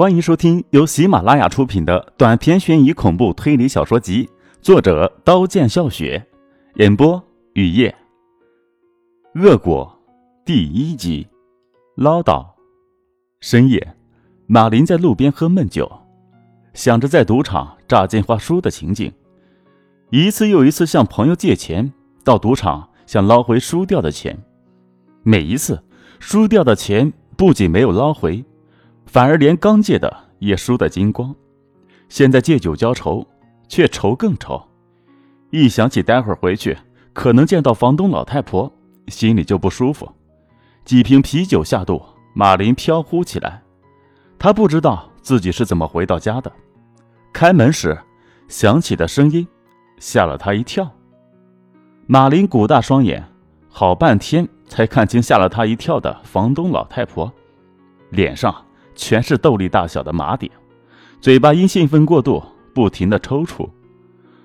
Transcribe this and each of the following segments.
欢迎收听由喜马拉雅出品的短篇悬疑恐怖推理小说集，作者刀剑笑雪，演播雨夜。恶果第一集，唠叨。深夜，马林在路边喝闷酒，想着在赌场炸金花输的情景，一次又一次向朋友借钱，到赌场想捞回输掉的钱，每一次输掉的钱不仅没有捞回。反而连刚借的也输得精光，现在借酒浇愁，却愁更愁。一想起待会儿回去可能见到房东老太婆，心里就不舒服。几瓶啤酒下肚，马林飘忽起来。他不知道自己是怎么回到家的。开门时响起的声音吓了他一跳。马林鼓大双眼，好半天才看清吓了他一跳的房东老太婆，脸上。全是豆粒大小的麻点，嘴巴因兴奋过度不停的抽搐，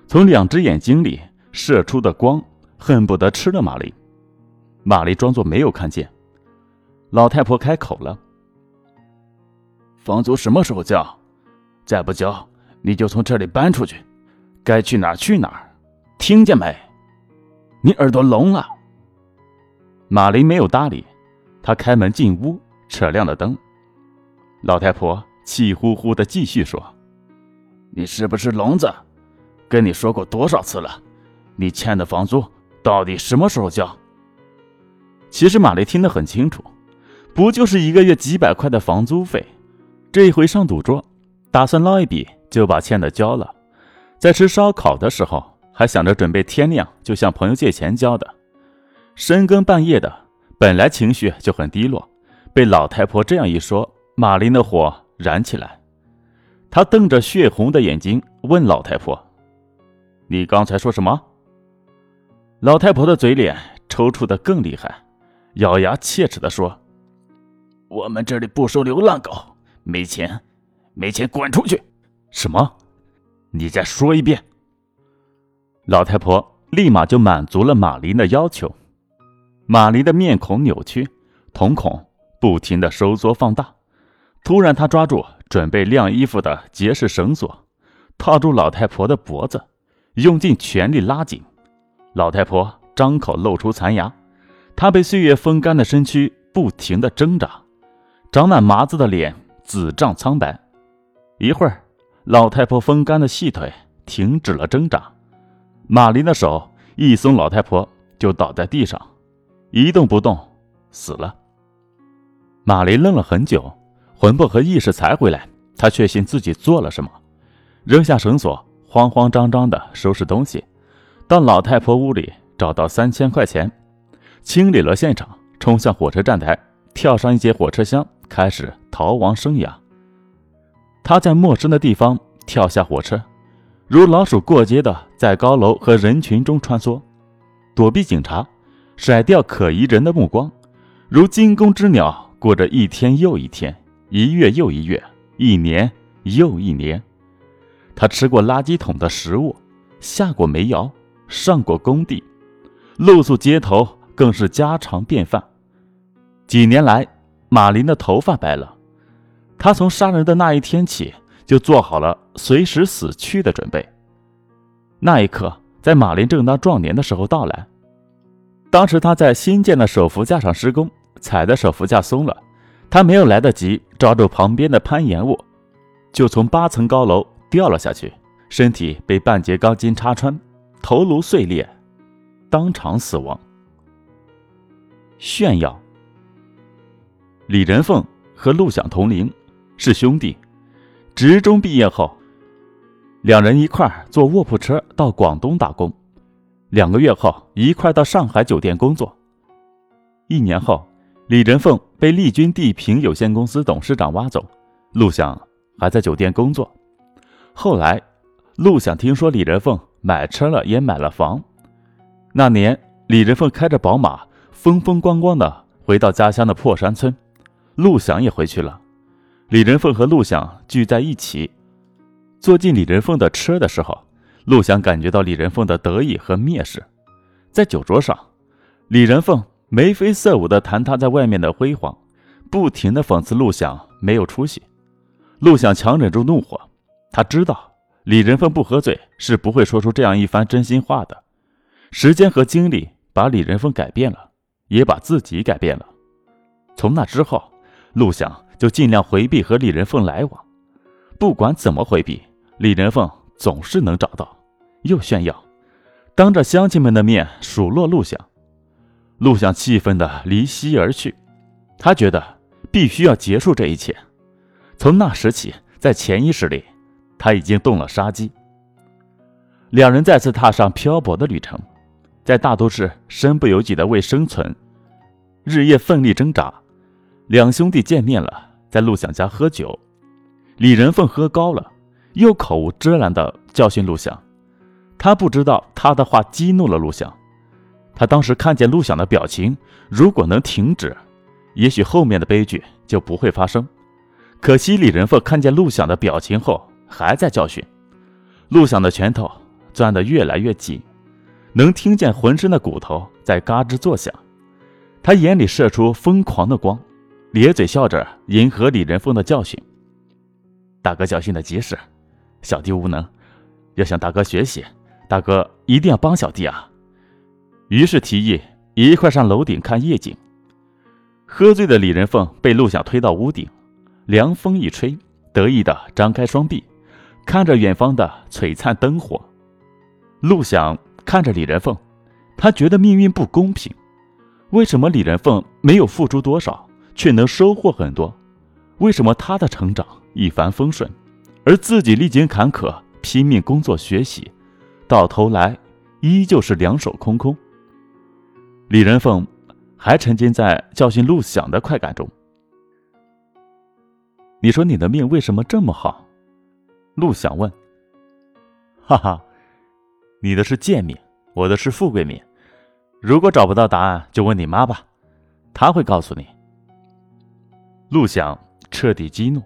从两只眼睛里射出的光恨不得吃了玛丽。玛丽装作没有看见。老太婆开口了：“房租什么时候交？再不交，你就从这里搬出去，该去哪儿去哪儿，听见没？你耳朵聋了？”玛丽没有搭理，她开门进屋，扯亮了灯。老太婆气呼呼的继续说：“你是不是聋子？跟你说过多少次了？你欠的房租到底什么时候交？”其实玛丽听得很清楚，不就是一个月几百块的房租费？这一回上赌桌，打算捞一笔就把欠的交了。在吃烧烤的时候，还想着准备天亮就向朋友借钱交的。深更半夜的，本来情绪就很低落，被老太婆这样一说。马林的火燃起来，他瞪着血红的眼睛问老太婆：“你刚才说什么？”老太婆的嘴脸抽搐的更厉害，咬牙切齿的说：“我们这里不收流浪狗，没钱，没钱，滚出去！”什么？你再说一遍。老太婆立马就满足了马林的要求。马林的面孔扭曲，瞳孔不停的收缩放大。突然，他抓住准备晾衣服的结实绳索，套住老太婆的脖子，用尽全力拉紧。老太婆张口露出残牙，她被岁月风干的身躯不停地挣扎，长满麻子的脸紫胀苍白。一会儿，老太婆风干的细腿停止了挣扎，马林的手一松，老太婆就倒在地上，一动不动，死了。马林愣了很久。魂魄和意识才回来，他确信自己做了什么，扔下绳索，慌慌张张地收拾东西，到老太婆屋里找到三千块钱，清理了现场，冲向火车站台，跳上一节火车厢，开始逃亡生涯。他在陌生的地方跳下火车，如老鼠过街的在高楼和人群中穿梭，躲避警察，甩掉可疑人的目光，如惊弓之鸟，过着一天又一天。一月又一月，一年又一年，他吃过垃圾桶的食物，下过煤窑，上过工地，露宿街头更是家常便饭。几年来，马林的头发白了，他从杀人的那一天起就做好了随时死去的准备。那一刻，在马林正当壮年的时候到来。当时他在新建的手扶架上施工，踩的手扶架松了。他没有来得及抓住旁边的攀岩物，就从八层高楼掉了下去，身体被半截钢筋插穿，头颅碎裂，当场死亡。炫耀。李仁凤和陆想同龄，是兄弟。职中毕业后，两人一块坐卧铺车到广东打工，两个月后一块到上海酒店工作，一年后。李仁凤被丽君地平有限公司董事长挖走，陆想还在酒店工作。后来，陆想听说李仁凤买车了，也买了房。那年，李仁凤开着宝马，风风光光的回到家乡的破山村，陆想也回去了。李仁凤和陆想聚在一起，坐进李仁凤的车的时候，陆想感觉到李仁凤的得意和蔑视。在酒桌上，李仁凤。眉飞色舞地谈他在外面的辉煌，不停地讽刺陆想没有出息。陆想强忍住怒火，他知道李仁凤不喝醉是不会说出这样一番真心话的。时间和精力把李仁凤改变了，也把自己改变了。从那之后，陆想就尽量回避和李仁凤来往。不管怎么回避，李仁凤总是能找到，又炫耀，当着乡亲们的面数落陆想。陆想气愤的离席而去，他觉得必须要结束这一切。从那时起，在潜意识里，他已经动了杀机。两人再次踏上漂泊的旅程，在大都市身不由己的为生存，日夜奋力挣扎。两兄弟见面了，在陆想家喝酒。李仁凤喝高了，又口无遮拦地教训陆想。他不知道他的话激怒了陆想。他当时看见陆响的表情，如果能停止，也许后面的悲剧就不会发生。可惜李仁凤看见陆响的表情后，还在教训。陆响的拳头攥得越来越紧，能听见浑身的骨头在嘎吱作响。他眼里射出疯狂的光，咧嘴笑着迎合李仁凤的教训。大哥教训的及时，小弟无能，要向大哥学习。大哥一定要帮小弟啊！于是提议一块上楼顶看夜景。喝醉的李仁凤被陆想推到屋顶，凉风一吹，得意的张开双臂，看着远方的璀璨灯火。陆想看着李仁凤，他觉得命运不公平。为什么李仁凤没有付出多少，却能收获很多？为什么他的成长？一帆风顺，而自己历经坎坷，拼命工作学习，到头来依旧是两手空空。李仁凤还沉浸在教训陆想的快感中。你说你的命为什么这么好？陆想问。哈哈，你的是贱命，我的是富贵命。如果找不到答案，就问你妈吧，她会告诉你。陆想彻底激怒。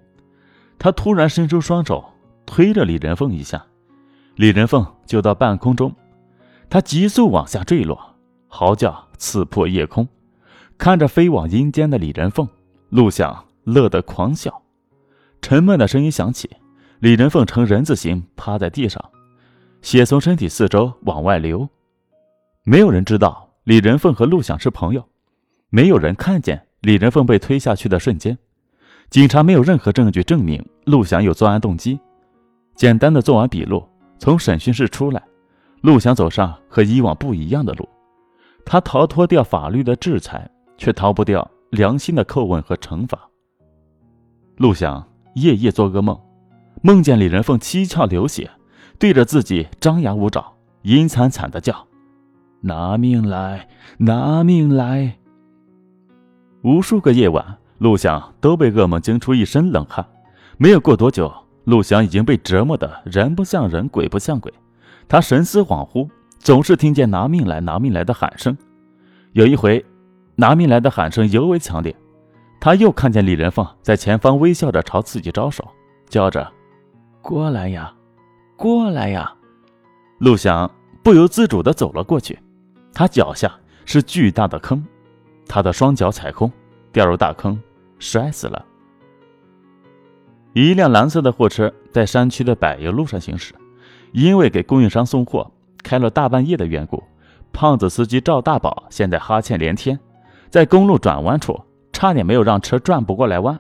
他突然伸出双手，推了李仁凤一下，李仁凤就到半空中，他急速往下坠落，嚎叫刺破夜空。看着飞往阴间的李仁凤，陆想乐得狂笑。沉闷的声音响起，李仁凤呈人字形趴在地上，血从身体四周往外流。没有人知道李仁凤和陆想是朋友，没有人看见李仁凤被推下去的瞬间。警察没有任何证据证明陆翔有作案动机。简单的做完笔录，从审讯室出来，陆翔走上和以往不一样的路。他逃脱掉法律的制裁，却逃不掉良心的叩问和惩罚。陆翔夜夜做噩梦，梦见李仁凤七窍流血，对着自己张牙舞爪，阴惨惨的叫：“拿命来，拿命来！”无数个夜晚。陆翔都被噩梦惊出一身冷汗，没有过多久，陆翔已经被折磨得人不像人，鬼不像鬼。他神思恍惚，总是听见“拿命来，拿命来”的喊声。有一回，“拿命来”的喊声尤为强烈，他又看见李仁凤在前方微笑着朝自己招手，叫着：“过来呀，过来呀！”陆翔不由自主地走了过去，他脚下是巨大的坑，他的双脚踩空，掉入大坑。摔死了。一辆蓝色的货车在山区的柏油路上行驶，因为给供应商送货开了大半夜的缘故，胖子司机赵大宝现在哈欠连天，在公路转弯处差点没有让车转不过来弯。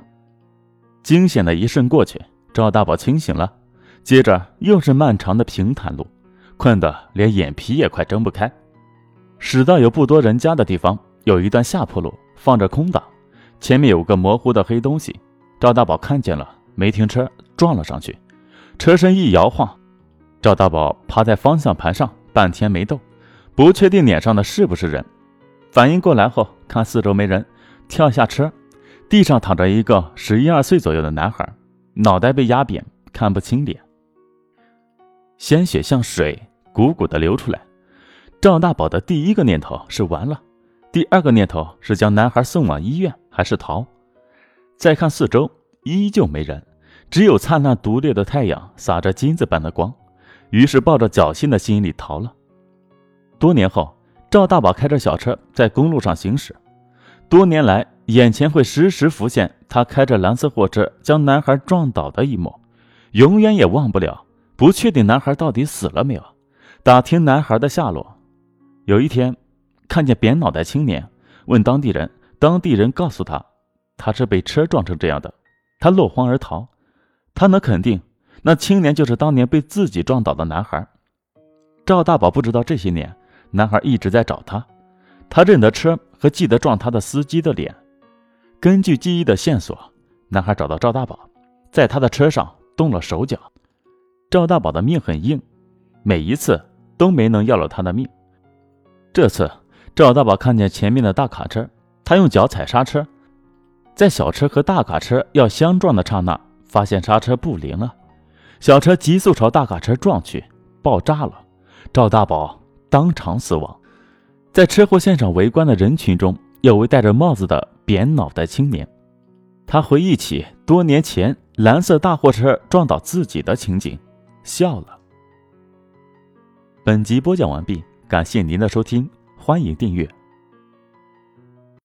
惊险的一瞬过去，赵大宝清醒了，接着又是漫长的平坦路，困得连眼皮也快睁不开。驶到有不多人家的地方，有一段下坡路，放着空档。前面有个模糊的黑东西，赵大宝看见了，没停车，撞了上去。车身一摇晃，赵大宝趴在方向盘上，半天没动，不确定脸上的是不是人。反应过来后，看四周没人，跳下车，地上躺着一个十一二岁左右的男孩，脑袋被压扁，看不清脸，鲜血像水汩汩地流出来。赵大宝的第一个念头是完了，第二个念头是将男孩送往医院。还是逃？再看四周，依旧没人，只有灿烂独立的太阳洒着金子般的光。于是抱着侥幸的心理逃了。多年后，赵大宝开着小车在公路上行驶。多年来眼前会时时浮现他开着蓝色货车将男孩撞倒的一幕，永远也忘不了。不确定男孩到底死了没有，打听男孩的下落。有一天，看见扁脑袋青年，问当地人，当地人告诉他，他是被车撞成这样的，他落荒而逃。他能肯定，那青年就是当年被自己撞倒的男孩。赵大宝不知道这些年，男孩一直在找他，他认得车和记得撞他的司机的脸。根据记忆的线索，男孩找到赵大宝，在他的车上动了手脚。赵大宝的命很硬，每一次都没能要了他的命。这次赵大宝看见前面的大卡车，他用脚踩刹车，在小车和大卡车要相撞的刹那，发现刹车不灵了，小车急速朝大卡车撞去，爆炸了。赵大宝当场死亡。在车祸现场围观的人群中，有位戴着帽子的。扁脑袋青年，他回忆起多年前蓝色大货车撞倒自己的情景，笑了。本集播讲完毕，感谢您的收听，欢迎订阅。